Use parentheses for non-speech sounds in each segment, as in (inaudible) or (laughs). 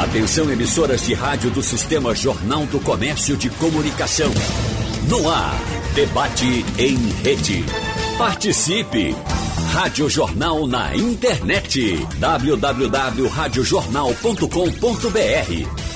Atenção emissoras de rádio do Sistema Jornal do Comércio de Comunicação. No ar, debate em rede. Participe! Rádio Jornal na internet. www.radiojornal.com.br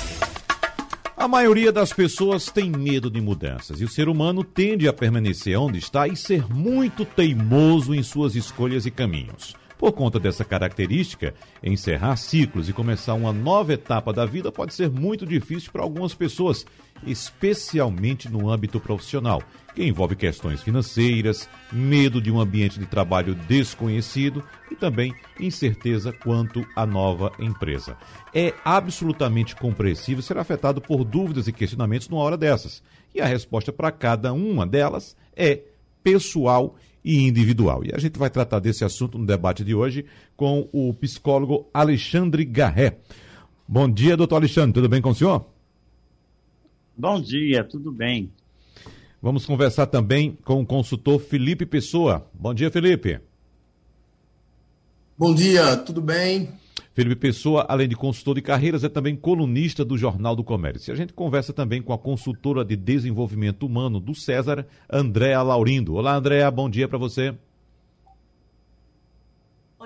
a maioria das pessoas tem medo de mudanças e o ser humano tende a permanecer onde está e ser muito teimoso em suas escolhas e caminhos. Por conta dessa característica, encerrar ciclos e começar uma nova etapa da vida pode ser muito difícil para algumas pessoas, especialmente no âmbito profissional, que envolve questões financeiras, medo de um ambiente de trabalho desconhecido e também incerteza quanto à nova empresa. É absolutamente compreensível ser afetado por dúvidas e questionamentos numa hora dessas. E a resposta para cada uma delas é pessoal e individual. E a gente vai tratar desse assunto no debate de hoje com o psicólogo Alexandre Garré. Bom dia, doutor Alexandre, tudo bem com o senhor? Bom dia, tudo bem. Vamos conversar também com o consultor Felipe Pessoa. Bom dia, Felipe. Bom dia, tudo bem? Felipe Pessoa, além de consultor de carreiras, é também colunista do Jornal do Comércio. A gente conversa também com a consultora de desenvolvimento humano do César, Andréa Laurindo. Olá, Andréa, bom dia para você.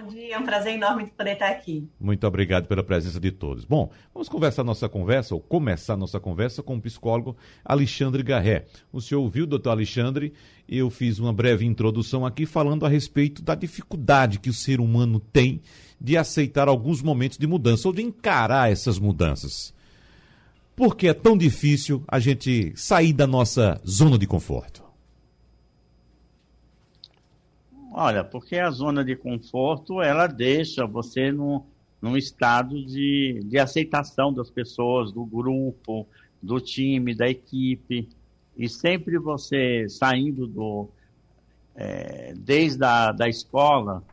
Dia, é um prazer enorme poder estar aqui. Muito obrigado pela presença de todos. Bom, vamos conversar nossa conversa, ou começar nossa conversa com o psicólogo Alexandre Garré. O senhor ouviu, doutor Alexandre? Eu fiz uma breve introdução aqui falando a respeito da dificuldade que o ser humano tem de aceitar alguns momentos de mudança ou de encarar essas mudanças. Por que é tão difícil a gente sair da nossa zona de conforto? Olha, porque a zona de conforto ela deixa você num, num estado de, de aceitação das pessoas, do grupo, do time, da equipe. E sempre você saindo do. É, desde a da escola,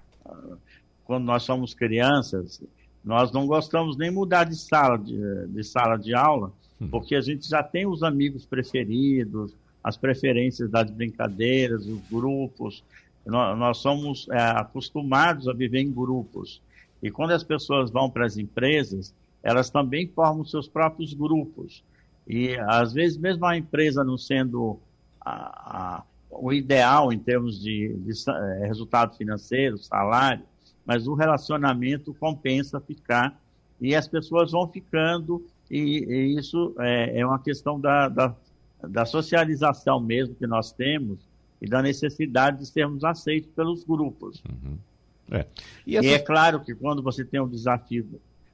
quando nós somos crianças, nós não gostamos nem mudar de sala de, de sala de aula, hum. porque a gente já tem os amigos preferidos, as preferências das brincadeiras, os grupos. Nós, somos é, acostumados a viver em grupos. E quando as pessoas vão para as empresas, elas também formam seus próprios grupos. E às vezes, mesmo a empresa não sendo a, a, o ideal em termos de, de, de é, resultado financeiro, salário, mas o relacionamento compensa ficar e as pessoas vão ficando e, e isso é, é, uma questão da, da, da, socialização mesmo que nós temos e da necessidade de sermos aceitos pelos grupos. Uhum. É. E, essa... e, é claro que quando você tem o desafio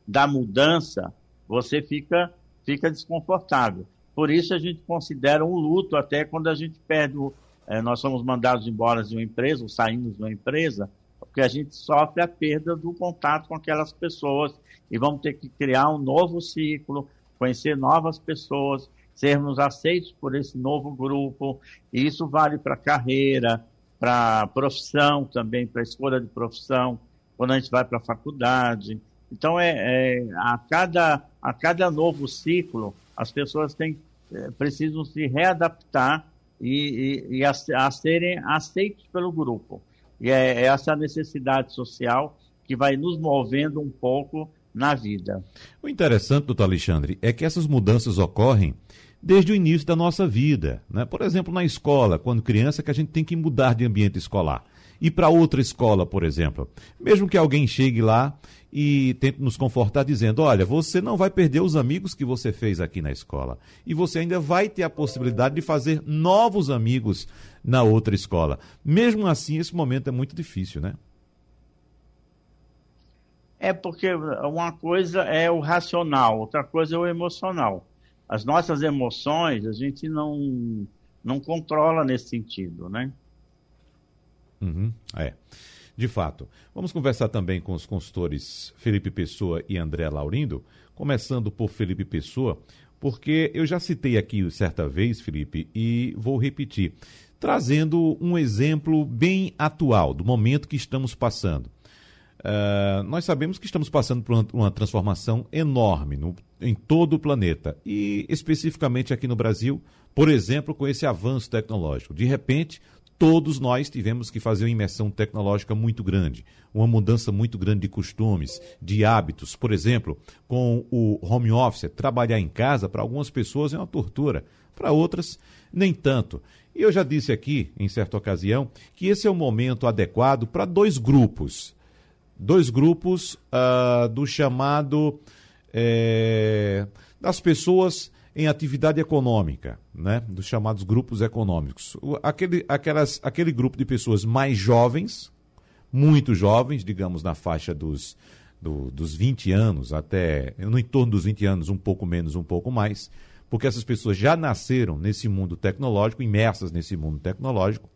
da mudança, você fica, fica desconfortável. Por isso a gente considera um luto até quando a gente perde o, é, nós somos mandados embora de uma empresa, ou saímos de uma empresa, porque a gente sofre a perda do contato com aquelas pessoas e vamos ter que criar um novo ciclo, conhecer novas pessoas, sermos aceitos por esse novo grupo. E isso vale para carreira, para profissão também, para escolha de profissão, quando a gente vai para a faculdade. Então, é, é, a, cada, a cada novo ciclo, as pessoas têm, é, precisam se readaptar e, e, e a, a serem aceitos pelo grupo. E é essa necessidade social que vai nos movendo um pouco na vida. O interessante, doutor Alexandre, é que essas mudanças ocorrem desde o início da nossa vida. Né? Por exemplo, na escola, quando criança, que a gente tem que mudar de ambiente escolar. E para outra escola, por exemplo. Mesmo que alguém chegue lá e tente nos confortar dizendo: olha, você não vai perder os amigos que você fez aqui na escola. E você ainda vai ter a possibilidade de fazer novos amigos na outra escola. Mesmo assim, esse momento é muito difícil, né? É porque uma coisa é o racional, outra coisa é o emocional. As nossas emoções a gente não, não controla nesse sentido, né? Uhum, é. De fato. Vamos conversar também com os consultores Felipe Pessoa e André Laurindo, começando por Felipe Pessoa, porque eu já citei aqui certa vez, Felipe, e vou repetir trazendo um exemplo bem atual do momento que estamos passando. Uh, nós sabemos que estamos passando por uma, uma transformação enorme no, em todo o planeta e especificamente aqui no Brasil, por exemplo, com esse avanço tecnológico. De repente, todos nós tivemos que fazer uma imersão tecnológica muito grande, uma mudança muito grande de costumes, de hábitos. Por exemplo, com o home office, trabalhar em casa para algumas pessoas é uma tortura, para outras nem tanto. E eu já disse aqui, em certa ocasião, que esse é o momento adequado para dois grupos. Dois grupos uh, do chamado. É, das pessoas em atividade econômica, né? dos chamados grupos econômicos. Aquele, aquelas, aquele grupo de pessoas mais jovens, muito jovens, digamos na faixa dos, do, dos 20 anos até, no entorno dos 20 anos, um pouco menos, um pouco mais, porque essas pessoas já nasceram nesse mundo tecnológico, imersas nesse mundo tecnológico.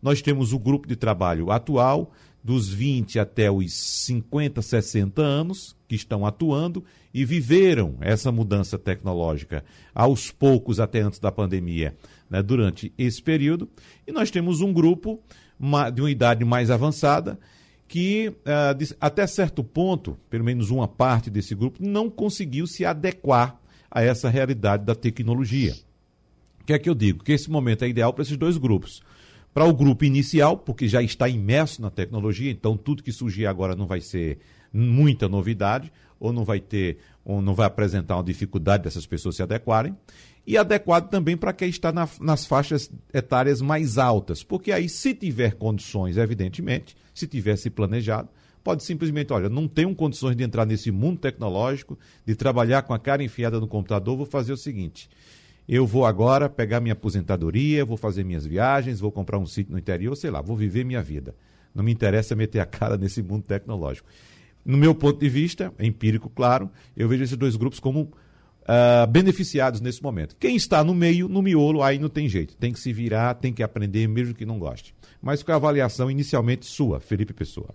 Nós temos o grupo de trabalho atual, dos 20 até os 50, 60 anos, que estão atuando e viveram essa mudança tecnológica aos poucos, até antes da pandemia, né, durante esse período. E nós temos um grupo de uma idade mais avançada que, uh, até certo ponto, pelo menos uma parte desse grupo, não conseguiu se adequar a essa realidade da tecnologia. O que é que eu digo? Que esse momento é ideal para esses dois grupos. Para o grupo inicial, porque já está imerso na tecnologia, então tudo que surgir agora não vai ser muita novidade ou não vai ter, ou não vai apresentar uma dificuldade dessas pessoas se adequarem. E adequado também para quem está na, nas faixas etárias mais altas, porque aí, se tiver condições, evidentemente, se tiver se planejado, pode simplesmente, olha, não tenho condições de entrar nesse mundo tecnológico, de trabalhar com a cara enfiada no computador, vou fazer o seguinte. Eu vou agora pegar minha aposentadoria, vou fazer minhas viagens, vou comprar um sítio no interior, sei lá, vou viver minha vida. Não me interessa meter a cara (laughs) nesse mundo tecnológico. No meu ponto de vista, é empírico, claro, eu vejo esses dois grupos como uh, beneficiados nesse momento. Quem está no meio, no miolo, aí não tem jeito. Tem que se virar, tem que aprender, mesmo que não goste. Mas com a avaliação inicialmente sua, Felipe Pessoa.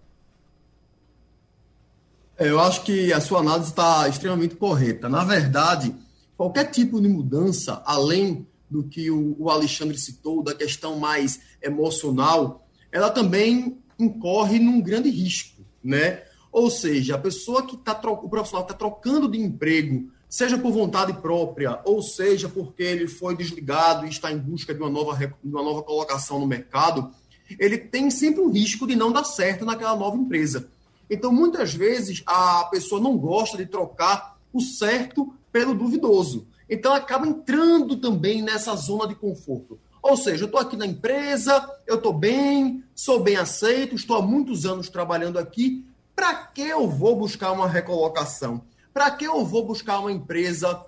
É, eu acho que a sua análise está extremamente correta. Na verdade, qualquer tipo de mudança, além do que o Alexandre citou, da questão mais emocional, ela também incorre num grande risco, né? Ou seja, a pessoa que está o profissional está trocando de emprego, seja por vontade própria, ou seja porque ele foi desligado e está em busca de uma nova, de uma nova colocação no mercado, ele tem sempre um risco de não dar certo naquela nova empresa. Então, muitas vezes, a pessoa não gosta de trocar o certo pelo duvidoso. Então, acaba entrando também nessa zona de conforto. Ou seja, eu estou aqui na empresa, eu estou bem, sou bem aceito, estou há muitos anos trabalhando aqui, para que eu vou buscar uma recolocação? Para que eu vou buscar uma empresa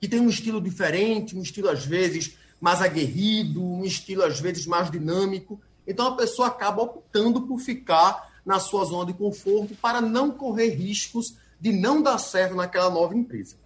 que tem um estilo diferente, um estilo às vezes mais aguerrido, um estilo às vezes mais dinâmico? Então a pessoa acaba optando por ficar na sua zona de conforto para não correr riscos de não dar certo naquela nova empresa.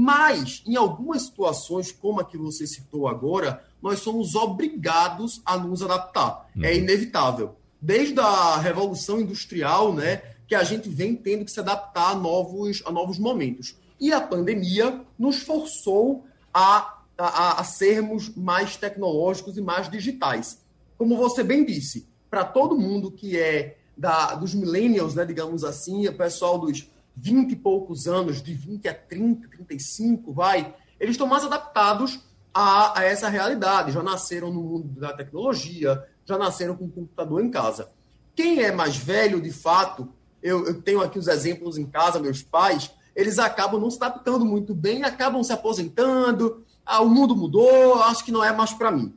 Mas, em algumas situações, como a que você citou agora, nós somos obrigados a nos adaptar. É uhum. É inevitável. Desde a Revolução Industrial, né, que a gente vem tendo que se adaptar a novos, a novos momentos. E a pandemia nos forçou a, a, a sermos mais tecnológicos e mais digitais. Como você bem disse, para todo mundo que é da, dos millennials, né, digamos assim, o pessoal dos 20 e poucos anos, de 20 a 30, 35, vai, eles estão mais adaptados a, a essa realidade. Já nasceram no mundo da tecnologia, já nasceram com o computador em casa. Quem é mais velho, de fato, eu, eu tenho aqui os exemplos em casa, meus pais, eles acabam não se adaptando muito bem, acabam se aposentando, ah, o mundo mudou, acho que não é mais para mim.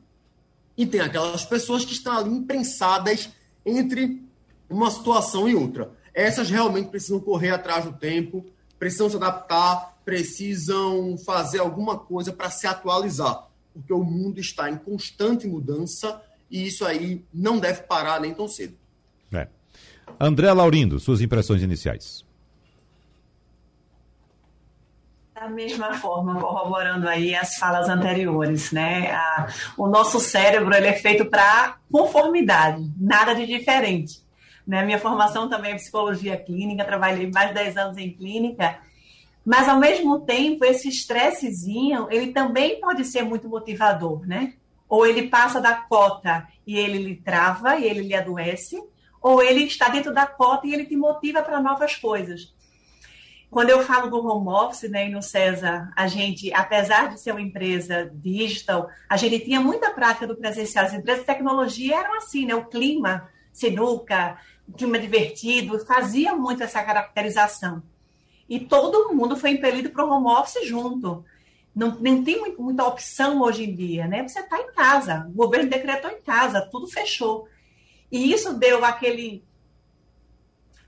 E tem aquelas pessoas que estão ali imprensadas entre uma situação e outra. Essas realmente precisam correr atrás do tempo, precisam se adaptar, precisam fazer alguma coisa para se atualizar, porque o mundo está em constante mudança e isso aí não deve parar nem tão cedo. É. André Laurindo, suas impressões iniciais. Da mesma forma, corroborando aí as falas anteriores, né? A, o nosso cérebro ele é feito para conformidade, nada de diferente. Né? Minha formação também é psicologia clínica, trabalhei mais de 10 anos em clínica, mas ao mesmo tempo esse estressezinho, ele também pode ser muito motivador, né? Ou ele passa da cota e ele lhe trava e ele lhe adoece, ou ele está dentro da cota e ele te motiva para novas coisas. quando eu falo do home office, né, e no César, a gente, apesar de ser uma empresa digital, a gente tinha muita prática do presencial. As empresas de tecnologia eram assim, né? O clima, sinuca, clima divertido, fazia muito essa caracterização. E todo mundo foi impelido para o home office junto. Não, não tem muita opção hoje em dia, né? Você está em casa, o governo decretou em casa, tudo fechou. E isso deu aquele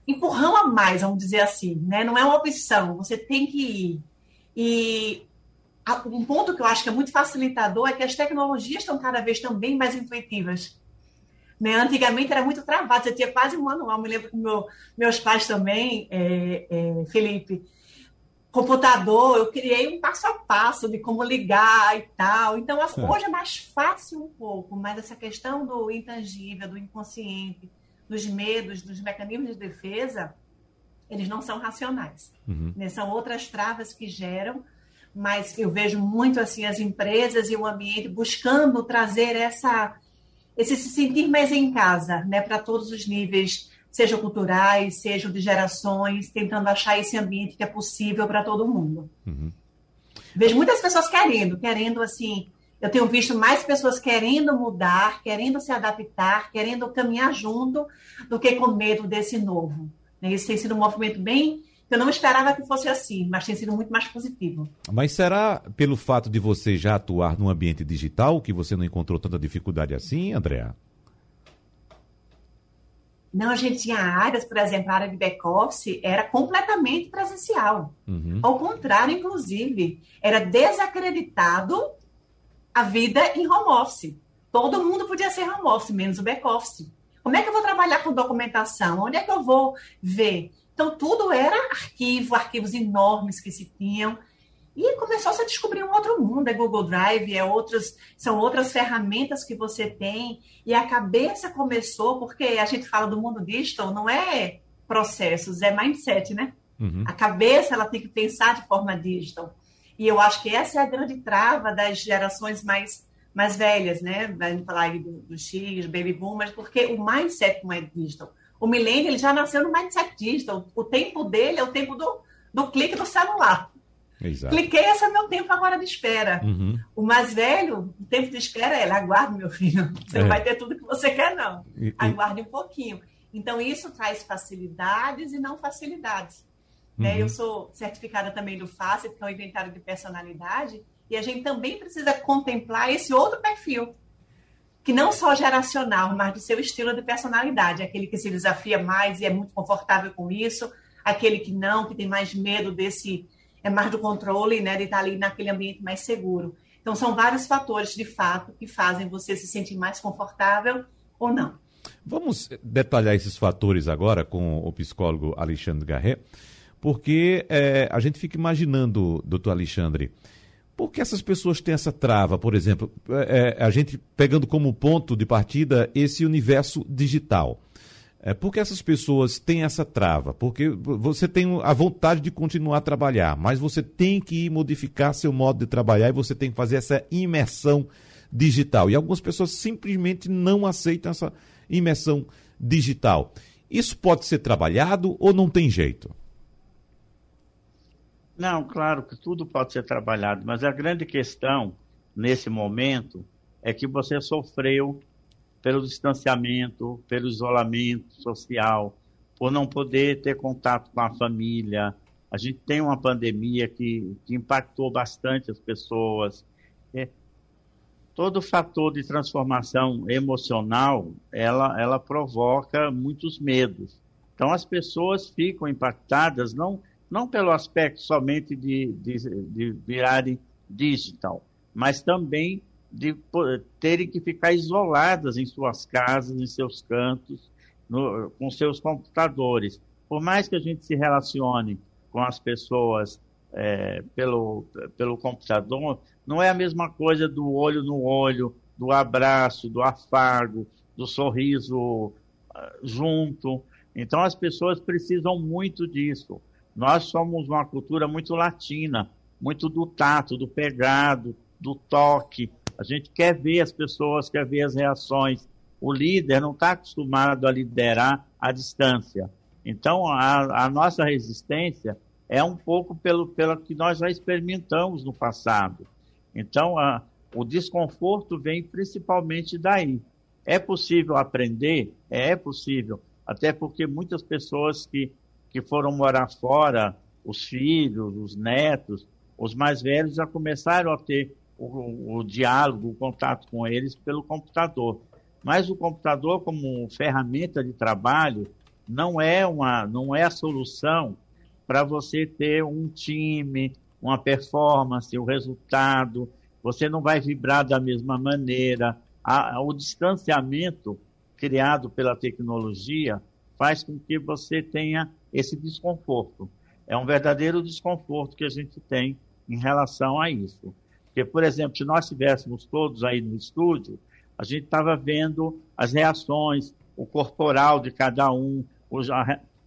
empurrão a mais, vamos dizer assim, né? Não é uma opção, você tem que ir. E um ponto que eu acho que é muito facilitador é que as tecnologias estão cada vez também mais intuitivas. Né? Antigamente era muito travado, você tinha quase um manual. Me lembro que meu, meus pais também, é, é, Felipe, computador, eu criei um passo a passo de como ligar e tal. Então, hoje é mais fácil um pouco, mas essa questão do intangível, do inconsciente, dos medos, dos mecanismos de defesa, eles não são racionais. Uhum. Né? São outras travas que geram, mas eu vejo muito assim as empresas e o ambiente buscando trazer essa esse se sentir mais em casa, né, para todos os níveis, sejam culturais, sejam de gerações, tentando achar esse ambiente que é possível para todo mundo. Uhum. Vejo muitas pessoas querendo, querendo assim eu tenho visto mais pessoas querendo mudar, querendo se adaptar, querendo caminhar junto, do que com medo desse novo. Né? Isso tem sido um movimento bem. Eu não esperava que fosse assim, mas tem sido muito mais positivo. Mas será pelo fato de você já atuar no ambiente digital que você não encontrou tanta dificuldade assim, Andréa? Não, a gente tinha áreas, por exemplo, a área de back-office era completamente presencial. Uhum. Ao contrário, inclusive, era desacreditado a vida em home office. Todo mundo podia ser home office, menos o back office. Como é que eu vou trabalhar com documentação? Onde é que eu vou ver? Então, tudo era arquivo, arquivos enormes que se tinham. E começou -se a descobrir um outro mundo, é Google Drive, é outros, são outras ferramentas que você tem. E a cabeça começou, porque a gente fala do mundo digital, não é processos, é mindset, né? Uhum. A cabeça ela tem que pensar de forma digital. E eu acho que essa é a grande trava das gerações mais, mais velhas, né? Vamos falar aí dos do X, baby boomers, porque o mindset não é digital. O milênio ele já nasceu no mindset digital. O tempo dele é o tempo do, do clique do celular. Exato. Cliquei, esse é meu tempo agora de espera. Uhum. O mais velho, o tempo de espera é, aguarde, meu filho. Você é. não vai ter tudo que você quer, não. E, aguarde um pouquinho. Então, isso traz facilidades e não facilidades. Né? Uhum. Eu sou certificada também do FACET, que é o Inventário de Personalidade, e a gente também precisa contemplar esse outro perfil, que não só geracional, mas do seu estilo de personalidade, aquele que se desafia mais e é muito confortável com isso, aquele que não, que tem mais medo desse, é mais do controle, né, de estar ali naquele ambiente mais seguro. Então, são vários fatores, de fato, que fazem você se sentir mais confortável ou não. Vamos detalhar esses fatores agora com o psicólogo Alexandre Garret porque é, a gente fica imaginando, doutor Alexandre, por que essas pessoas têm essa trava, por exemplo, é, é, a gente pegando como ponto de partida esse universo digital. É, por que essas pessoas têm essa trava? Porque você tem a vontade de continuar a trabalhar, mas você tem que modificar seu modo de trabalhar e você tem que fazer essa imersão digital. E algumas pessoas simplesmente não aceitam essa imersão digital. Isso pode ser trabalhado ou não tem jeito? Não, claro que tudo pode ser trabalhado, mas a grande questão nesse momento é que você sofreu pelo distanciamento, pelo isolamento social, por não poder ter contato com a família. A gente tem uma pandemia que, que impactou bastante as pessoas. É, todo fator de transformação emocional, ela, ela provoca muitos medos. Então as pessoas ficam impactadas, não não pelo aspecto somente de, de, de virarem digital, mas também de terem que ficar isoladas em suas casas, em seus cantos, no, com seus computadores. Por mais que a gente se relacione com as pessoas é, pelo, pelo computador, não é a mesma coisa do olho no olho, do abraço, do afago, do sorriso uh, junto. Então as pessoas precisam muito disso. Nós somos uma cultura muito latina, muito do tato, do pegado, do toque. A gente quer ver as pessoas, quer ver as reações. O líder não está acostumado a liderar à distância. Então, a, a nossa resistência é um pouco pelo, pelo que nós já experimentamos no passado. Então, a, o desconforto vem principalmente daí. É possível aprender? É possível. Até porque muitas pessoas que, que foram morar fora, os filhos, os netos, os mais velhos já começaram a ter o, o diálogo, o contato com eles pelo computador. Mas o computador, como ferramenta de trabalho, não é, uma, não é a solução para você ter um time, uma performance, o um resultado. Você não vai vibrar da mesma maneira. A, o distanciamento criado pela tecnologia faz com que você tenha esse desconforto. É um verdadeiro desconforto que a gente tem em relação a isso. Porque, por exemplo, se nós estivéssemos todos aí no estúdio, a gente estava vendo as reações, o corporal de cada um, o,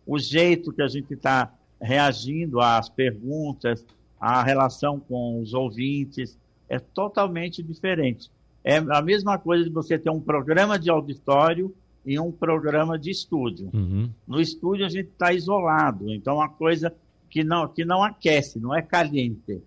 o jeito que a gente está reagindo às perguntas, a relação com os ouvintes, é totalmente diferente. É a mesma coisa de você ter um programa de auditório e um programa de estúdio. Uhum. No estúdio a gente está isolado, então é uma coisa que não, que não aquece, não é caliente.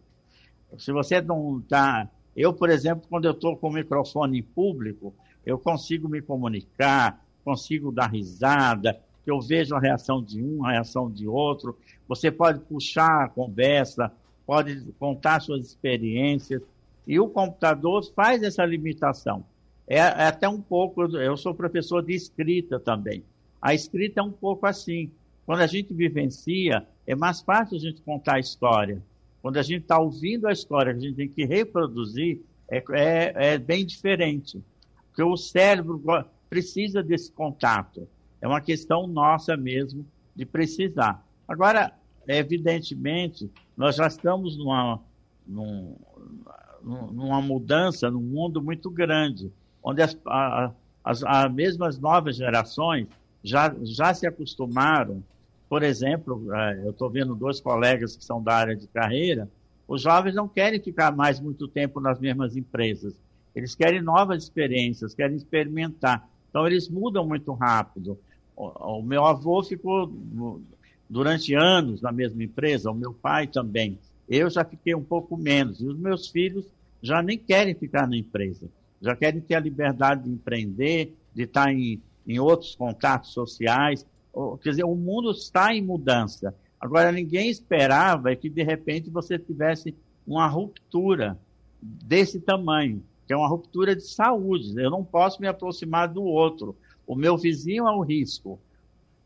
Se você não está. Eu, por exemplo, quando eu estou com o microfone em público, eu consigo me comunicar, consigo dar risada, eu vejo a reação de um, a reação de outro. Você pode puxar a conversa, pode contar suas experiências. E o computador faz essa limitação. É, é até um pouco. Eu sou professor de escrita também. A escrita é um pouco assim. Quando a gente vivencia, é mais fácil a gente contar a história. Quando a gente está ouvindo a história, a gente tem que reproduzir, é, é, é bem diferente. Porque o cérebro precisa desse contato. É uma questão nossa mesmo de precisar. Agora, evidentemente, nós já estamos numa, num, numa mudança num mundo muito grande, onde as, as, as mesmas novas gerações já, já se acostumaram por exemplo, é, eu estou vendo dois colegas que são da área de carreira, os jovens não querem ficar mais muito tempo nas mesmas empresas. Eles querem novas experiências, querem experimentar. Então, eles mudam muito rápido. O, meu avô ficou durante anos na mesma empresa, o meu pai também. Eu já fiquei um pouco menos. E os meus filhos já nem querem ficar na empresa. Já querem ter a liberdade de empreender, de estar em, em outros contatos sociais. Quer dizer, o mundo está em mudança. Agora, ninguém esperava que, de repente, você tivesse uma ruptura desse tamanho, que é uma ruptura de saúde. Eu não posso me aproximar do outro. O meu vizinho é o risco.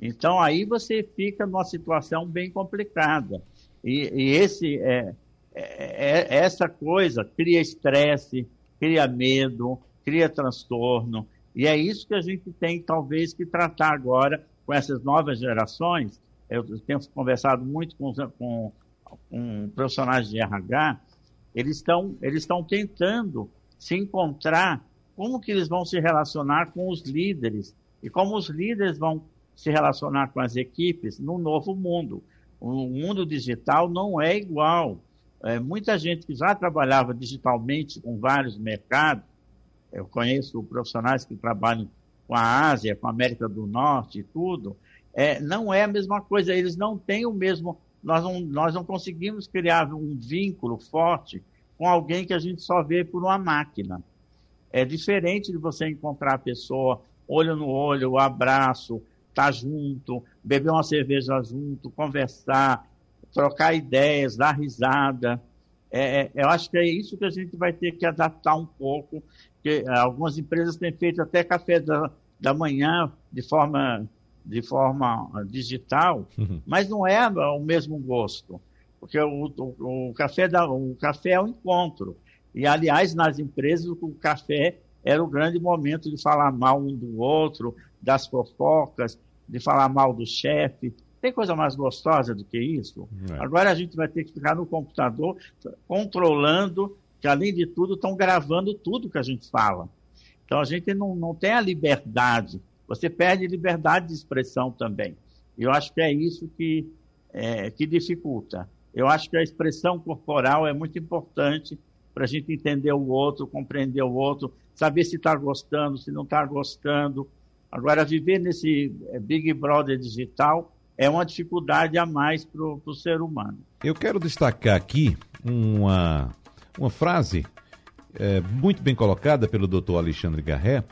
Então, aí você fica numa situação bem complicada. E, e esse, é, é, é essa coisa cria estresse, cria medo, cria transtorno. E é isso que a gente tem, talvez, que tratar agora com essas novas gerações, eu tenho conversado muito com, com, com profissionais de RH, eles estão eles estão tentando se encontrar como que eles vão se relacionar com os líderes e como os líderes vão se relacionar com as equipes no novo mundo. O mundo digital não é igual. É, muita gente que já trabalhava digitalmente com vários mercados, eu conheço profissionais que trabalham com a Ásia, com a América do Norte e tudo, é, não é a mesma coisa. Eles não têm o mesmo. Nós não, nós não conseguimos criar um vínculo forte com alguém que a gente só vê por uma máquina. É diferente de você encontrar a pessoa olho no olho, abraço, estar tá junto, beber uma cerveja junto, conversar, trocar ideias, dar risada. É, é eu acho que é isso que a gente vai ter que adaptar um pouco porque eh, algumas empresas têm feito até café da, da manhã de forma, de forma digital, uhum. mas não é o mesmo gosto, porque o, o, o, café da, o café é o encontro. E, aliás, nas empresas, o café era o grande momento de falar mal um do outro, das fofocas, de falar mal do chefe. Tem coisa mais gostosa do que isso? É. Agora a gente vai ter que ficar no computador controlando que além de tudo estão gravando tudo que a gente fala. Então a gente não, não tem a liberdade, você perde liberdade de expressão também. Eu acho que é isso que, é, que dificulta. Eu acho que a expressão corporal é muito importante para a gente entender o outro, compreender o outro, saber se está gostando, se não está gostando. Agora, viver nesse é, Big Brother digital é uma dificuldade a mais para o ser humano. Eu quero destacar aqui uma, uma frase é, muito bem colocada pelo doutor Alexandre Garré,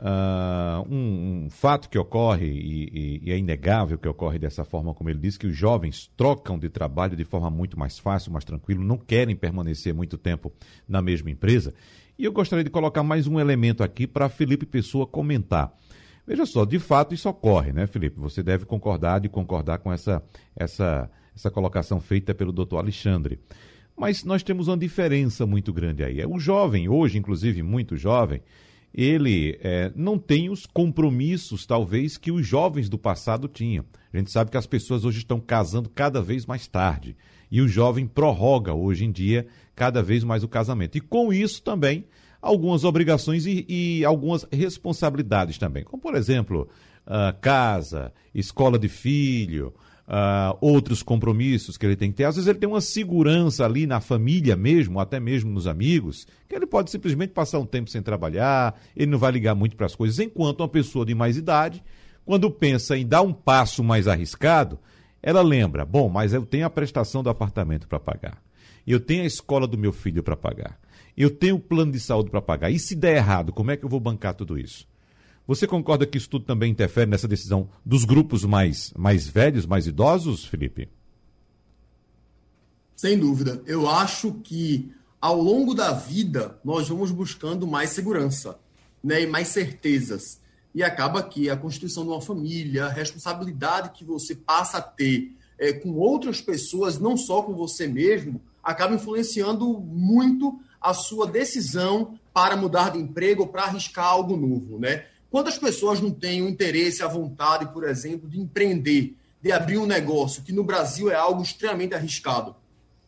Uh, um, um, fato que ocorre, e, e, e, é inegável que ocorre dessa forma como ele disse, que os jovens trocam de trabalho de forma muito mais fácil, mais tranquilo, não querem permanecer muito tempo na mesma empresa. E eu gostaria de colocar mais um elemento aqui para Felipe Pessoa comentar. Veja só, de fato isso ocorre, né, Felipe? Você deve concordar de concordar com essa, essa, essa colocação feita pelo doutor Alexandre. Mas nós temos uma diferença muito grande aí. O jovem, hoje, inclusive muito jovem, ele é, não tem os compromissos, talvez, que os jovens do passado tinham. A gente sabe que as pessoas hoje estão casando cada vez mais tarde. E o jovem prorroga, hoje em dia, cada vez mais o casamento. E com isso também, algumas obrigações e, e algumas responsabilidades também. Como, por exemplo, uh, casa, escola de filho, uh, outros compromissos que ele tem que ter. Às vezes ele tem uma segurança ali na família mesmo, até mesmo nos amigos, que ele pode simplesmente passar um tempo sem trabalhar, ele não vai ligar muito para as coisas. Enquanto uma pessoa de mais idade, quando pensa em dar um passo mais arriscado, ela lembra: bom, mas eu tenho a prestação do apartamento para pagar, eu tenho a escola do meu filho para pagar, eu tenho plano de saúde para pagar. E se der errado, como é que eu vou bancar tudo isso? Você concorda que isso tudo também interfere nessa decisão dos grupos mais, mais velhos, mais idosos, Felipe? Sem dúvida. Eu acho que ao longo da vida nós vamos buscando mais segurança né, e mais certezas. E acaba que a constituição de uma família, a responsabilidade que você passa a ter é, com outras pessoas, não só com você mesmo, acaba influenciando muito a sua decisão para mudar de emprego ou para arriscar algo novo, né? Quantas pessoas não têm o interesse, a vontade, por exemplo, de empreender, de abrir um negócio, que no Brasil é algo extremamente arriscado?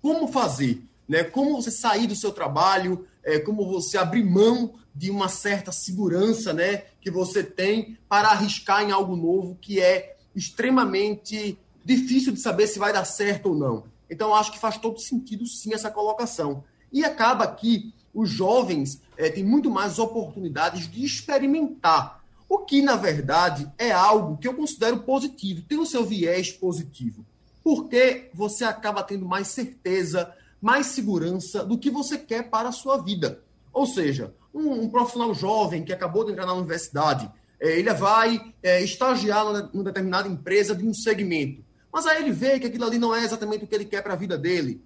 Como fazer? Né? Como você sair do seu trabalho? É, como você abrir mão de uma certa segurança né, que você tem para arriscar em algo novo que é extremamente difícil de saber se vai dar certo ou não. Então, acho que faz todo sentido, sim, essa colocação. E acaba que os jovens é, têm muito mais oportunidades de experimentar, o que, na verdade, é algo que eu considero positivo, tem o seu viés positivo, porque você acaba tendo mais certeza, mais segurança do que você quer para a sua vida. Ou seja, um, um profissional jovem que acabou de entrar na universidade, é, ele vai é, estagiar numa, numa determinada empresa de um segmento, mas aí ele vê que aquilo ali não é exatamente o que ele quer para a vida dele.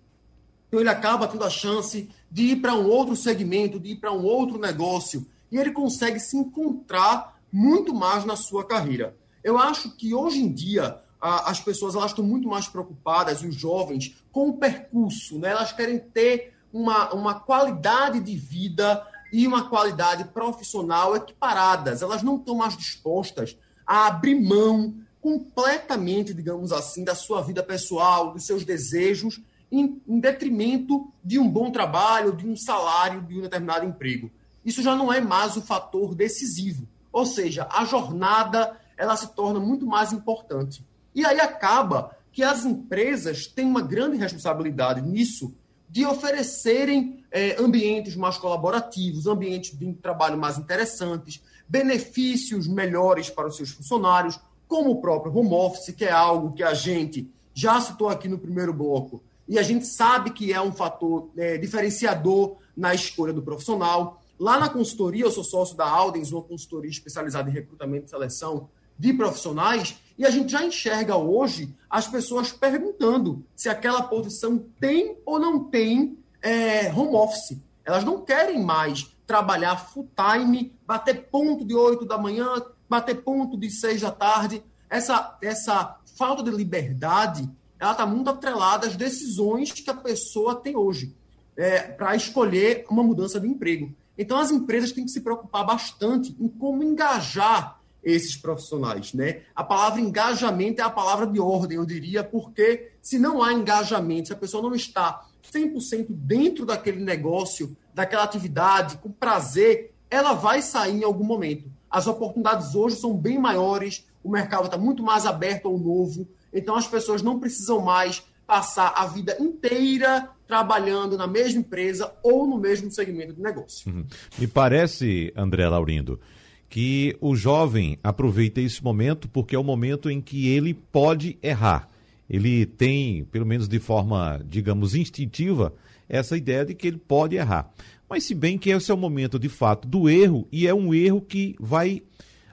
Então ele acaba tendo a chance de ir para um outro segmento, de ir para um outro negócio, e ele consegue se encontrar muito mais na sua carreira. Eu acho que hoje em dia as pessoas elas estão muito mais preocupadas, os jovens, com o percurso, né? Elas querem ter uma, uma qualidade de vida e uma qualidade profissional equiparadas. Elas não estão mais dispostas a abrir mão completamente, digamos assim, da sua vida pessoal, dos seus desejos em, em detrimento de um bom trabalho, de um salário, de um determinado emprego. Isso já não é mais o fator decisivo. Ou seja, a jornada ela se torna muito mais importante. E aí acaba que as empresas têm uma grande responsabilidade nisso de oferecerem é, ambientes mais colaborativos, ambientes de trabalho mais interessantes, benefícios melhores para os seus funcionários, como o próprio home office, que é algo que a gente já citou aqui no primeiro bloco, e a gente sabe que é um fator é, diferenciador na escolha do profissional. Lá na consultoria, eu sou sócio da Aldens, uma consultoria especializada em recrutamento e seleção de profissionais, e a gente já enxerga hoje as pessoas perguntando se aquela posição tem ou não tem é, home office. Elas não querem mais trabalhar full time, bater ponto de 8 da manhã, bater ponto de 6 da tarde. Essa, essa falta de liberdade ela está muito atrelada às decisões que a pessoa tem hoje é, para escolher uma mudança de emprego. Então, as empresas têm que se preocupar bastante em como engajar esses profissionais. Né? A palavra engajamento é a palavra de ordem, eu diria, porque se não há engajamento, se a pessoa não está 100% dentro daquele negócio, daquela atividade, com prazer, ela vai sair em algum momento. As oportunidades hoje são bem maiores, o mercado está muito mais aberto ao novo, então as pessoas não precisam mais passar a vida inteira trabalhando na mesma empresa ou no mesmo segmento de negócio. Uhum. Me parece, André Laurindo, que o jovem aproveite esse momento porque é o momento em que ele pode errar. Ele tem, pelo menos de forma, digamos, instintiva, essa ideia de que ele pode errar. Mas se bem que esse é o momento de fato do erro e é um erro que vai,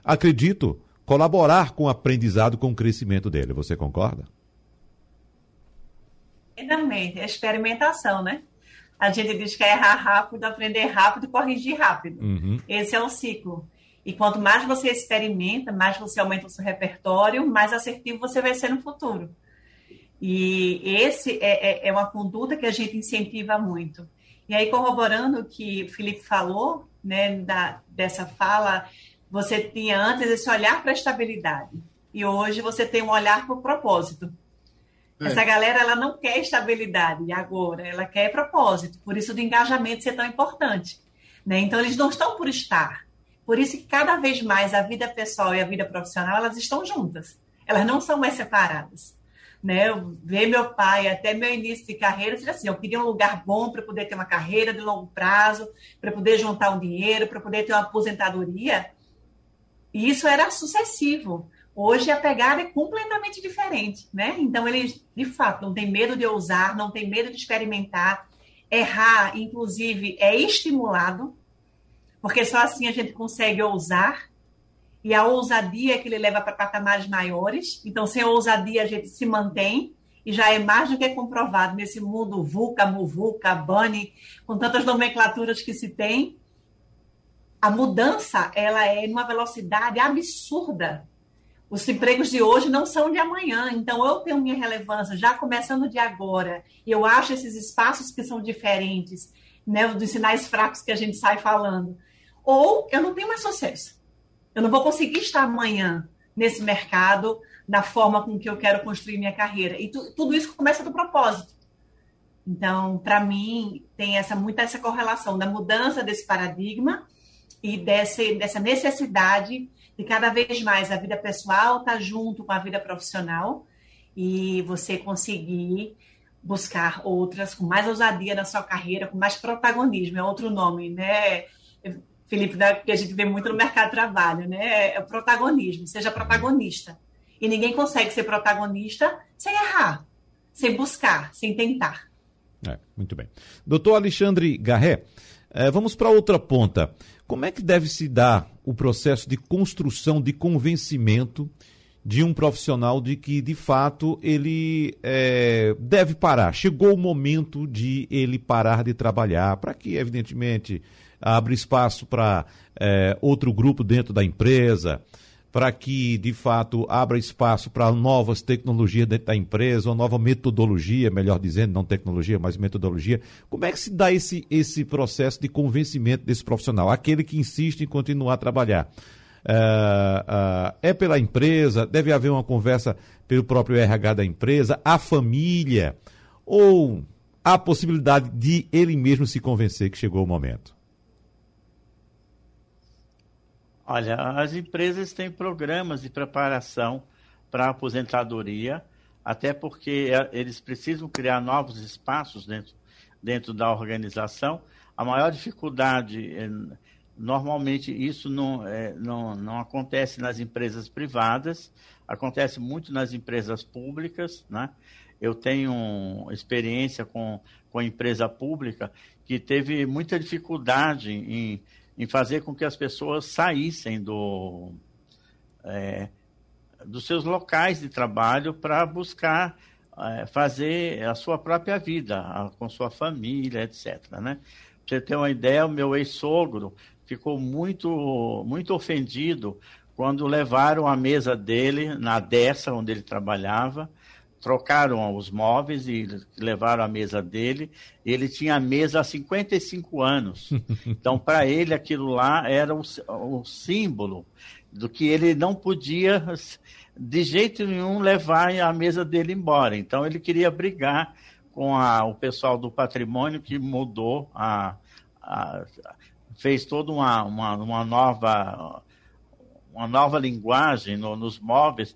acredito, colaborar com o aprendizado, com o crescimento dele. Você concorda? Exatamente, é experimentação, né? A gente diz que é errar rápido, aprender rápido corrigir rápido. Uhum. Esse é o ciclo. E quanto mais você experimenta, mais você aumenta o seu repertório, mais assertivo você vai ser no futuro. E esse é, é, é uma conduta que a gente incentiva muito. E aí, corroborando o que o Felipe falou, né, da, dessa fala, você tinha antes esse olhar para a estabilidade. E hoje você tem um olhar para o propósito. É. Essa galera ela não quer estabilidade agora, ela quer propósito. Por isso o engajamento ser tão importante. Né? Então eles não estão por estar. Por isso que cada vez mais a vida pessoal e a vida profissional elas estão juntas. Elas não são mais separadas. Né? Ver meu pai até meu início de carreira, assim, eu queria um lugar bom para poder ter uma carreira de longo prazo, para poder juntar um dinheiro, para poder ter uma aposentadoria. E isso era sucessivo. Hoje a pegada é completamente diferente, né? Então eles, de fato, não tem medo de ousar, não tem medo de experimentar, errar, inclusive, é estimulado, porque só assim a gente consegue ousar. E a ousadia é que ele leva para patamares maiores. Então, sem ousadia, a gente se mantém e já é mais do que comprovado nesse mundo VUCA, MUVUCA, BANI, com tantas nomenclaturas que se tem. A mudança, ela é em uma velocidade absurda os empregos de hoje não são de amanhã, então eu tenho minha relevância já começando de agora. E eu acho esses espaços que são diferentes, né, dos sinais fracos que a gente sai falando. Ou eu não tenho mais sucesso. Eu não vou conseguir estar amanhã nesse mercado da forma com que eu quero construir minha carreira. E tu, tudo isso começa do propósito. Então, para mim, tem essa muita essa correlação da mudança desse paradigma e dessa, dessa necessidade de cada vez mais a vida pessoal estar tá junto com a vida profissional e você conseguir buscar outras com mais ousadia na sua carreira, com mais protagonismo, é outro nome, né? Felipe, que a gente vê muito no mercado de trabalho, né? É o protagonismo, seja protagonista. E ninguém consegue ser protagonista sem errar, sem buscar, sem tentar. É, muito bem. Doutor Alexandre Garré, é, vamos para outra ponta. Como é que deve se dar o processo de construção de convencimento de um profissional de que, de fato, ele é, deve parar? Chegou o momento de ele parar de trabalhar, para que, evidentemente, abra espaço para é, outro grupo dentro da empresa, para que, de fato, abra espaço para novas tecnologias dentro da empresa, uma nova metodologia, melhor dizendo, não tecnologia, mas metodologia. Como é que se dá esse, esse processo de convencimento desse profissional, aquele que insiste em continuar a trabalhar? É, é, é pela empresa, deve haver uma conversa pelo próprio RH da empresa, a família, ou a possibilidade de ele mesmo se convencer que chegou o momento? Olha, as empresas têm programas de preparação para a aposentadoria, até porque é, eles precisam criar novos espaços dentro, dentro da organização. A maior dificuldade, é, normalmente, isso não, é, não, não acontece nas empresas privadas, acontece muito nas empresas públicas. Né? Eu tenho experiência com, com empresa pública que teve muita dificuldade em em fazer com que as pessoas saíssem do, é, dos seus locais de trabalho para buscar é, fazer a sua própria vida, a, com sua família, etc. Né? Pra você ter uma ideia, o meu ex-sogro ficou muito, muito ofendido quando levaram a mesa dele na dessa onde ele trabalhava trocaram os móveis e levaram a mesa dele. Ele tinha a mesa há 55 anos. (laughs) Então, para ele, aquilo lá era o, o, símbolo do que ele não podia, de jeito nenhum, levar a mesa dele embora. Então, ele queria brigar com a, o pessoal do patrimônio que mudou, a, a fez toda uma, uma, uma nova uma nova linguagem no, nos móveis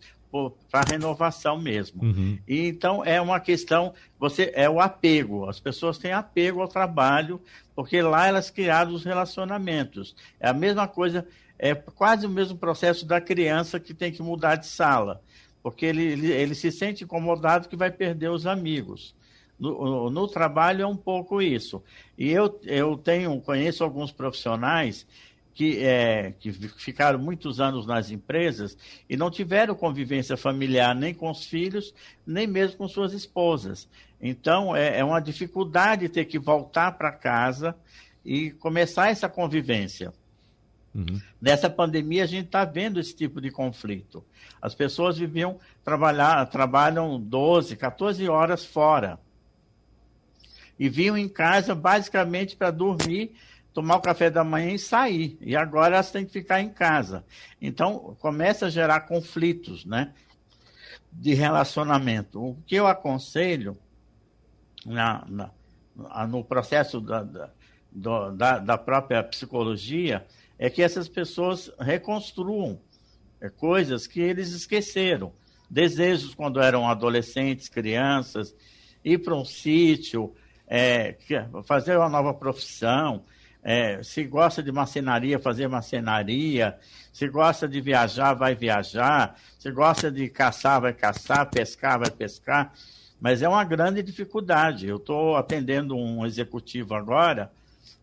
para renovação mesmo. Uhum. E, então é uma questão, você é o apego. As pessoas têm apego ao trabalho, porque lá elas criaram os relacionamentos. É a mesma coisa é quase o mesmo processo da criança que tem que mudar de sala, porque ele, ele, ele se sente incomodado que vai perder os amigos. No, no, trabalho é um pouco isso. E eu, eu tenho, conheço alguns profissionais que, é, que ficaram muitos anos nas empresas e não tiveram convivência familiar nem com os filhos, nem mesmo com suas esposas. Então, é, é uma dificuldade ter que voltar para casa e começar essa convivência. Uhum. Nessa pandemia, a gente está vendo esse tipo de conflito. As pessoas viviam trabalhar, trabalham 12, 14 horas fora. E vinham em casa basicamente para dormir tomar o café da manhã e sair. E agora elas têm que ficar em casa. Então, começa a gerar conflitos, né? De relacionamento. O que eu aconselho na, na no processo da, da, da, própria psicologia é que essas pessoas reconstruam é, coisas que eles esqueceram. Desejos quando eram adolescentes, crianças, ir para um sítio, é, fazer uma nova profissão, é, se gosta de marcenaria, fazer marcenaria. Se gosta de viajar, vai viajar. Se gosta de caçar, vai caçar. Pescar, vai pescar. Mas é uma grande dificuldade. Eu estou atendendo um executivo agora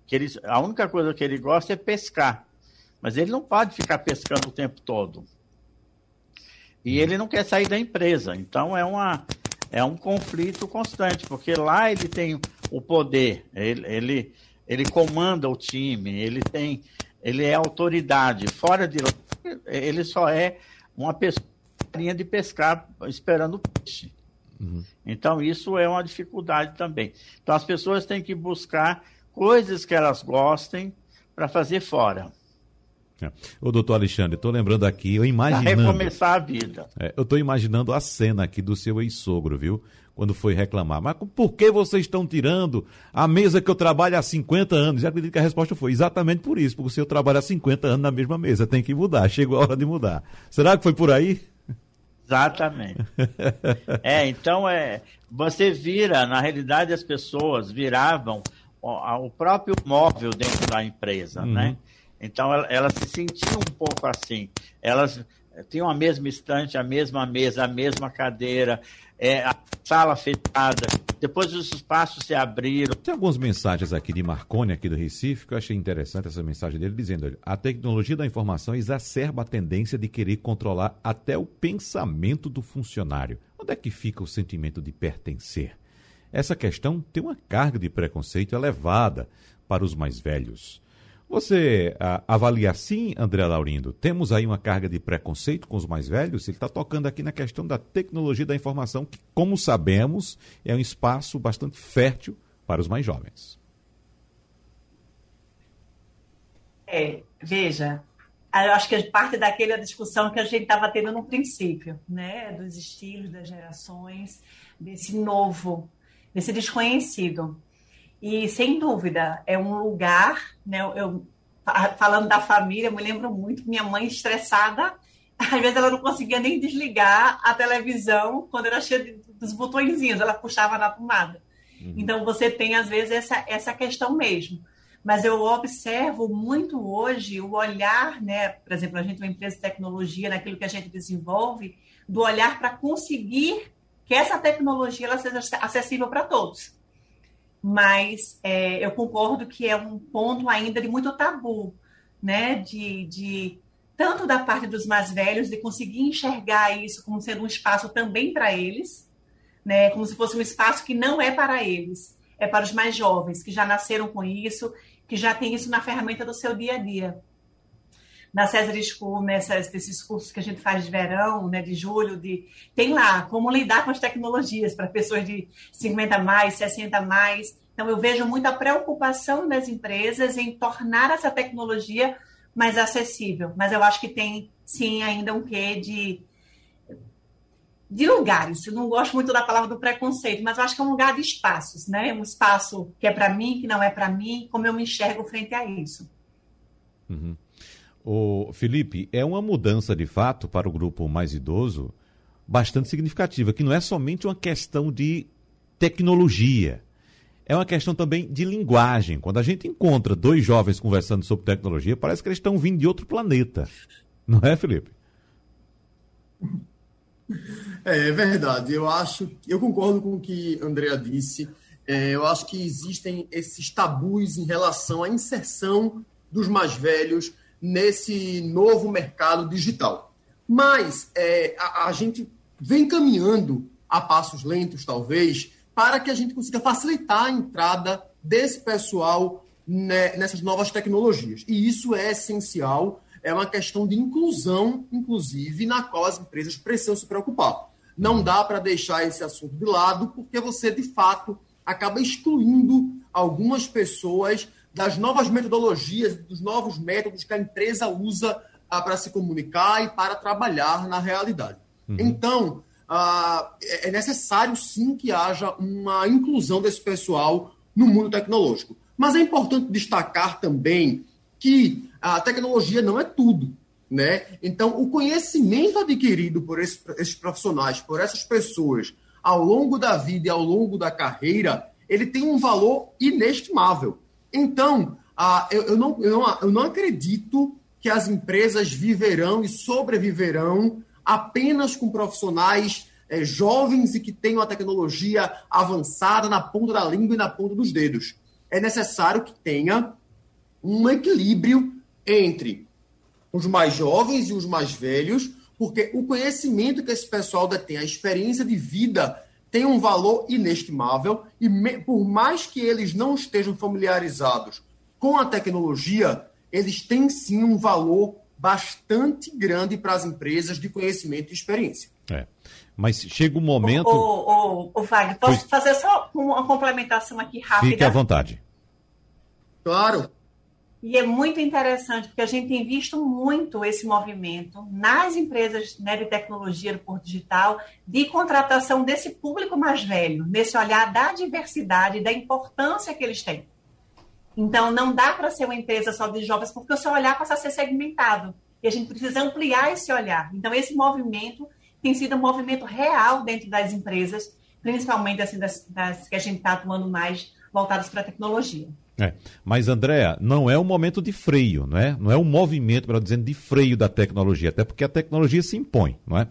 que ele, a única coisa que ele gosta é pescar. Mas ele não pode ficar pescando o tempo todo. E ele não quer sair da empresa. Então é, uma, é um conflito constante, porque lá ele tem o poder. Ele, ele ele comanda o time, ele tem, ele é autoridade. Fora de lá, ele só é uma pessoa de pescar esperando peixe. Uhum. Então, isso é uma dificuldade também. Então, as pessoas têm que buscar coisas que elas gostem para fazer fora. É. Ô, doutor Alexandre, estou lembrando aqui, eu imaginando... Para recomeçar a vida. É, eu estou imaginando a cena aqui do seu ex-sogro, viu? Quando foi reclamar. Mas por que vocês estão tirando a mesa que eu trabalho há 50 anos? E acredito que a resposta foi exatamente por isso, porque o senhor trabalha há 50 anos na mesma mesa, tem que mudar, chegou a hora de mudar. Será que foi por aí? Exatamente. (laughs) é, então é, você vira, na realidade as pessoas viravam o, o próprio móvel dentro da empresa, uhum. né? Então elas se sentiam um pouco assim. Elas tinham a mesma estante, a mesma mesa, a mesma cadeira, é, a sala fechada, depois os espaços se abriram. Tem algumas mensagens aqui de Marconi, aqui do Recife, que eu achei interessante essa mensagem dele, dizendo: a tecnologia da informação exacerba a tendência de querer controlar até o pensamento do funcionário. Onde é que fica o sentimento de pertencer? Essa questão tem uma carga de preconceito elevada para os mais velhos. Você a, avalia assim, André Laurindo? Temos aí uma carga de preconceito com os mais velhos? Ele está tocando aqui na questão da tecnologia da informação, que, como sabemos, é um espaço bastante fértil para os mais jovens. É, veja, eu acho que parte daquela discussão que a gente estava tendo no princípio, né? Dos estilos, das gerações, desse novo, desse desconhecido. E, sem dúvida, é um lugar, né? Eu, falando da família, eu me lembro muito minha mãe estressada, às vezes ela não conseguia nem desligar a televisão quando era cheia de, dos botõezinhos, ela puxava na tomada. Uhum. Então, você tem, às vezes, essa, essa questão mesmo. Mas eu observo muito hoje o olhar, né? Por exemplo, a gente é uma empresa de tecnologia, naquilo que a gente desenvolve, do olhar para conseguir que essa tecnologia ela seja acessível para todos mas é, eu concordo que é um ponto ainda de muito tabu, né? De, de tanto da parte dos mais velhos de conseguir enxergar isso como sendo um espaço também para eles, né? Como se fosse um espaço que não é para eles, é para os mais jovens que já nasceram com isso, que já tem isso na ferramenta do seu dia a dia. Na César School, nessas, nesses cursos que a gente faz de verão, né, de julho, de, tem lá como lidar com as tecnologias para pessoas de 50 mais, 60 mais. Então, eu vejo muita preocupação das empresas em tornar essa tecnologia mais acessível. Mas eu acho que tem, sim, ainda um quê de, de lugares. Eu não gosto muito da palavra do preconceito, mas eu acho que é um lugar de espaços, né? Um espaço que é para mim, que não é para mim, como eu me enxergo frente a isso. Uhum. O Felipe, é uma mudança de fato para o grupo mais idoso bastante significativa, que não é somente uma questão de tecnologia é uma questão também de linguagem. Quando a gente encontra dois jovens conversando sobre tecnologia, parece que eles estão vindo de outro planeta. Não é, Felipe? É, é verdade. Eu acho, eu concordo com o que Andrea disse. É, eu acho que existem esses tabus em relação à inserção dos mais velhos nesse novo mercado digital. Mas é, a, a gente vem caminhando a passos lentos, talvez, para que a gente consiga facilitar a entrada desse pessoal né, nessas novas tecnologias. E isso é essencial, é uma questão de inclusão, inclusive, na qual as empresas precisam se preocupar. Não dá para deixar esse assunto de lado, porque você, de fato, acaba excluindo algumas pessoas das novas metodologias, dos novos métodos que a empresa usa ah, para se comunicar e para trabalhar na realidade. Uhum. Então, ah, é, é necessário sim que haja uma inclusão desse pessoal no mundo tecnológico. Mas é importante destacar também que a tecnologia não é tudo. Né? Então, o conhecimento adquirido por esses, esses profissionais, por essas pessoas, ao longo da vida e ao longo da carreira, ele tem um valor inestimável. Então, ah, eu, eu, não, eu, não, eu não acredito que as empresas viverão e sobreviverão apenas com profissionais é, jovens e que tenham a tecnologia avançada na ponta da língua e na ponta dos dedos. É necessário que tenha um equilíbrio entre os mais jovens e os mais velhos, porque o conhecimento que esse pessoal detém, a experiência de vida, tem um valor inestimável e me, por mais que eles não estejam familiarizados com a tecnologia, eles têm sim um valor bastante grande para as empresas de conhecimento e experiência. É. Mas chega um momento. Ô, ô, ô, Wagner, posso pois... fazer só uma complementação aqui rápida? Fique à vontade. Claro. E é muito interessante, porque a gente tem visto muito esse movimento nas empresas né, de tecnologia do Porto Digital de contratação desse público mais velho, nesse olhar da diversidade, da importância que eles têm. Então, não dá para ser uma empresa só de jovens, porque o seu olhar passa a ser segmentado. E a gente precisa ampliar esse olhar. Então, esse movimento tem sido um movimento real dentro das empresas, principalmente assim, das, das que a gente está atuando mais voltadas para a tecnologia. É. Mas, Andréa, não é um momento de freio, não é? Não é um movimento, para dizendo, de freio da tecnologia, até porque a tecnologia se impõe, não é?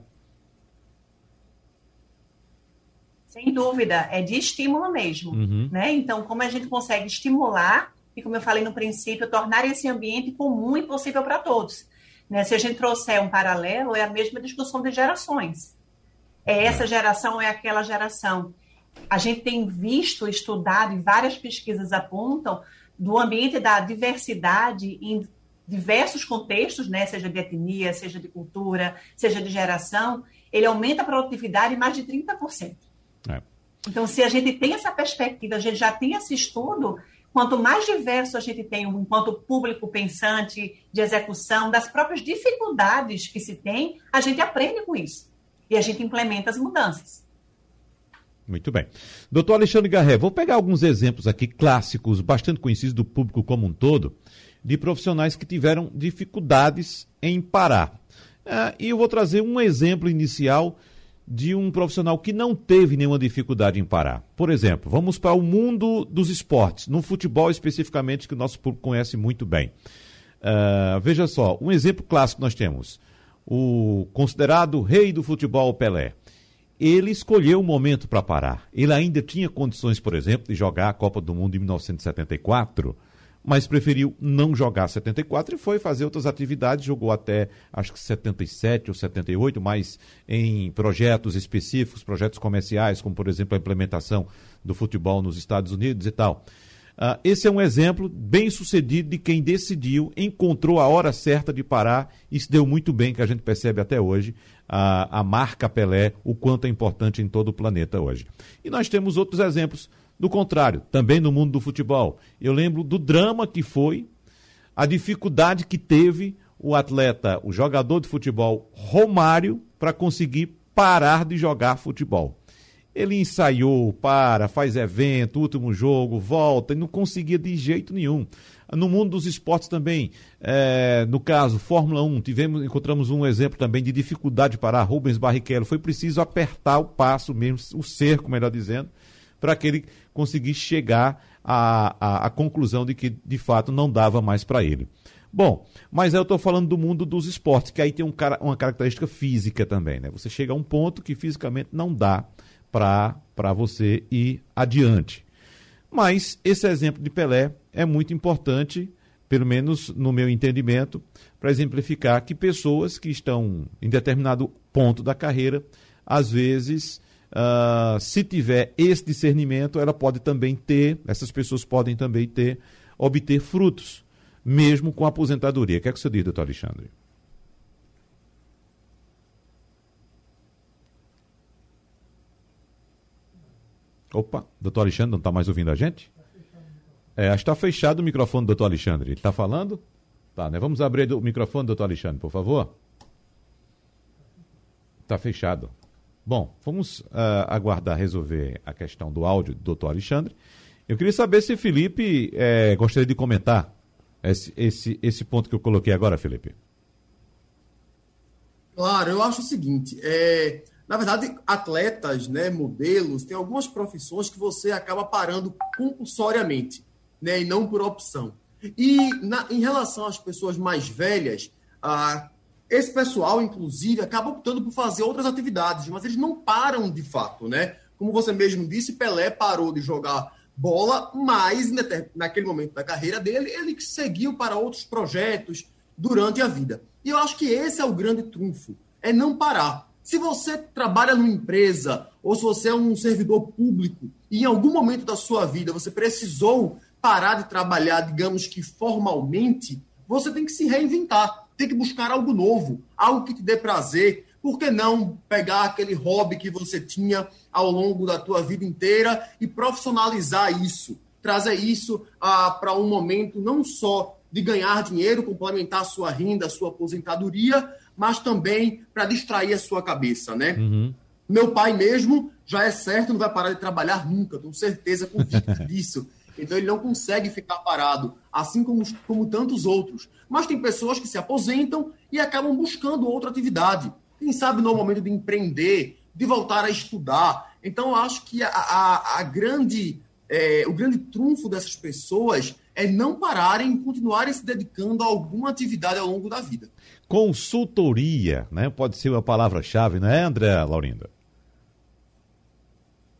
Sem dúvida, é de estímulo mesmo. Uhum. Né? Então, como a gente consegue estimular e, como eu falei no princípio, tornar esse ambiente comum e possível para todos. Né? Se a gente trouxer um paralelo, é a mesma discussão de gerações. É essa geração é aquela geração. A gente tem visto, estudado, e várias pesquisas apontam, do ambiente da diversidade em diversos contextos, né? seja de etnia, seja de cultura, seja de geração, ele aumenta a produtividade em mais de 30%. É. Então, se a gente tem essa perspectiva, a gente já tem esse estudo, quanto mais diverso a gente tem enquanto público pensante de execução, das próprias dificuldades que se tem, a gente aprende com isso. E a gente implementa as mudanças. Muito bem. Doutor Alexandre Garré, vou pegar alguns exemplos aqui clássicos, bastante conhecidos do público como um todo, de profissionais que tiveram dificuldades em parar. Ah, e eu vou trazer um exemplo inicial de um profissional que não teve nenhuma dificuldade em parar. Por exemplo, vamos para o mundo dos esportes, no futebol especificamente, que o nosso público conhece muito bem. Uh, veja só, um exemplo clássico nós temos. O considerado rei do futebol, Pelé. Ele escolheu o momento para parar. Ele ainda tinha condições, por exemplo, de jogar a Copa do Mundo em 1974 mas preferiu não jogar 74 e foi fazer outras atividades, jogou até acho que 77 ou 78, mas em projetos específicos, projetos comerciais, como por exemplo a implementação do futebol nos Estados Unidos e tal. Uh, esse é um exemplo bem sucedido de quem decidiu, encontrou a hora certa de parar e se deu muito bem, que a gente percebe até hoje, a, a marca Pelé, o quanto é importante em todo o planeta hoje. E nós temos outros exemplos do contrário, também no mundo do futebol. Eu lembro do drama que foi, a dificuldade que teve o atleta, o jogador de futebol Romário, para conseguir parar de jogar futebol. Ele ensaiou, para, faz evento, último jogo, volta, e não conseguia de jeito nenhum. No mundo dos esportes também, é, no caso, Fórmula 1, tivemos, encontramos um exemplo também de dificuldade de parar. Rubens Barrichello, foi preciso apertar o passo mesmo, o cerco, melhor dizendo, para que ele conseguisse chegar à, à, à conclusão de que, de fato, não dava mais para ele. Bom, mas eu estou falando do mundo dos esportes, que aí tem um cara, uma característica física também, né? Você chega a um ponto que fisicamente não dá para você ir adiante. Mas esse exemplo de Pelé é muito importante, pelo menos no meu entendimento, para exemplificar que pessoas que estão em determinado ponto da carreira, às vezes, uh, se tiver esse discernimento, ela pode também ter, essas pessoas podem também ter, obter frutos mesmo com a aposentadoria. O que é que você diz, doutor Alexandre? Opa, doutor Alexandre não está mais ouvindo a gente? É, acho que está fechado o microfone do doutor Alexandre. Ele está falando? Tá, né? Vamos abrir o microfone do doutor Alexandre, por favor. Está fechado. Bom, vamos uh, aguardar resolver a questão do áudio do doutor Alexandre. Eu queria saber se Felipe é, gostaria de comentar esse, esse, esse ponto que eu coloquei agora, Felipe? Claro, eu acho o seguinte, é, na verdade, atletas, né, modelos, tem algumas profissões que você acaba parando compulsoriamente, né, e não por opção. E na, em relação às pessoas mais velhas, ah, esse pessoal, inclusive, acaba optando por fazer outras atividades, mas eles não param de fato, né? Como você mesmo disse, Pelé parou de jogar bola, mas naquele momento da carreira dele, ele seguiu para outros projetos durante a vida. E eu acho que esse é o grande trunfo, é não parar. Se você trabalha numa empresa ou se você é um servidor público e em algum momento da sua vida você precisou parar de trabalhar, digamos que formalmente, você tem que se reinventar, tem que buscar algo novo, algo que te dê prazer, por que não pegar aquele hobby que você tinha ao longo da tua vida inteira e profissionalizar isso? Trazer isso ah, para um momento não só de ganhar dinheiro, complementar a sua renda, a sua aposentadoria, mas também para distrair a sua cabeça, né? Uhum. Meu pai mesmo já é certo, não vai parar de trabalhar nunca, tenho certeza disso. Então ele não consegue ficar parado, assim como, como tantos outros. Mas tem pessoas que se aposentam e acabam buscando outra atividade quem sabe no momento de empreender, de voltar a estudar. Então, acho que a, a, a grande, é, o grande trunfo dessas pessoas é não pararem e continuarem se dedicando a alguma atividade ao longo da vida. Consultoria, né? Pode ser uma palavra-chave, não é, André Laurinda?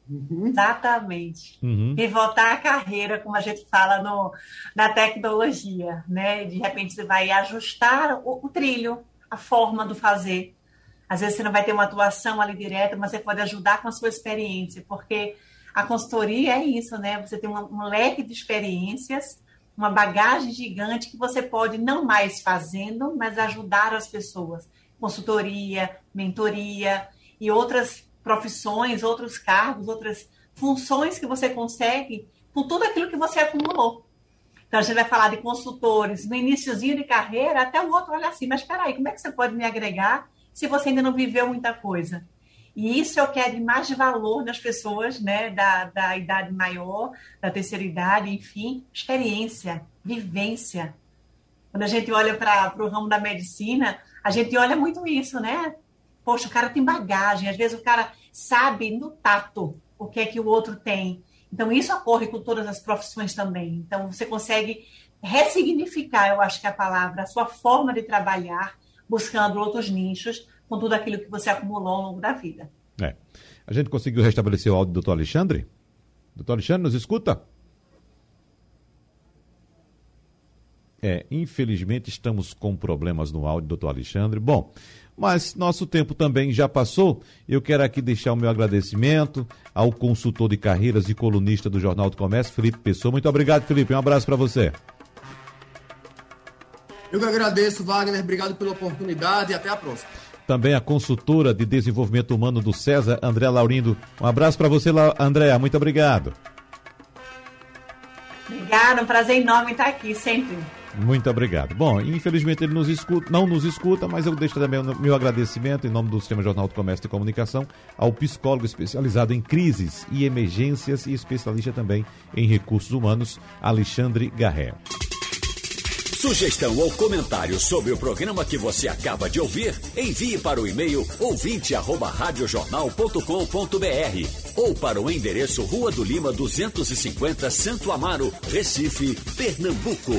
Uhum. Exatamente. Uhum. Pivotar a carreira, como a gente fala no, na tecnologia, né? De repente você vai ajustar o, o trilho, a forma do fazer. Às vezes você não vai ter uma atuação ali direta, mas você pode ajudar com a sua experiência, porque a consultoria é isso, né? Você tem um, um leque de experiências, uma bagagem gigante que você pode não mais fazendo, mas ajudar as pessoas. Consultoria, mentoria e outras profissões, outros cargos, outras funções que você consegue com tudo aquilo que você acumulou. Então, a gente vai falar de consultores no iníciozinho de carreira, até o outro olha assim, mas espera aí, como é que você pode me agregar se você ainda não viveu muita coisa. E isso é o que é de mais valor nas pessoas, né, da, da idade maior, da terceira idade, enfim, experiência, vivência. Quando a gente olha para o ramo da medicina, a gente olha muito isso, né? Poxa, o cara tem bagagem, às vezes o cara sabe no tato o que é que o outro tem. Então, isso ocorre com todas as profissões também. Então, você consegue ressignificar, eu acho que é a palavra, a sua forma de trabalhar, buscando outros nichos com tudo aquilo que você acumulou ao longo da vida. É. A gente conseguiu restabelecer o áudio do doutor Alexandre? Doutor Alexandre, nos escuta? É, infelizmente estamos com problemas no áudio, doutor Alexandre. Bom, mas nosso tempo também já passou. Eu quero aqui deixar o meu agradecimento ao consultor de carreiras e colunista do Jornal do Comércio, Felipe Pessoa. Muito obrigado, Felipe. Um abraço para você. Eu que agradeço, Wagner. Obrigado pela oportunidade e até a próxima. Também a consultora de desenvolvimento humano do César, André Laurindo. Um abraço para você, André. Muito obrigado. Obrigada, um prazer enorme estar aqui, sempre. Muito obrigado. Bom, infelizmente ele nos escuta, não nos escuta, mas eu deixo também o meu agradecimento em nome do Sistema Jornal do Comércio e Comunicação ao psicólogo especializado em crises e emergências e especialista também em recursos humanos, Alexandre Garré. Sugestão ou comentário sobre o programa que você acaba de ouvir, envie para o e-mail ouvinte@radiojornal.com.br ou para o endereço Rua do Lima 250, Santo Amaro, Recife, Pernambuco.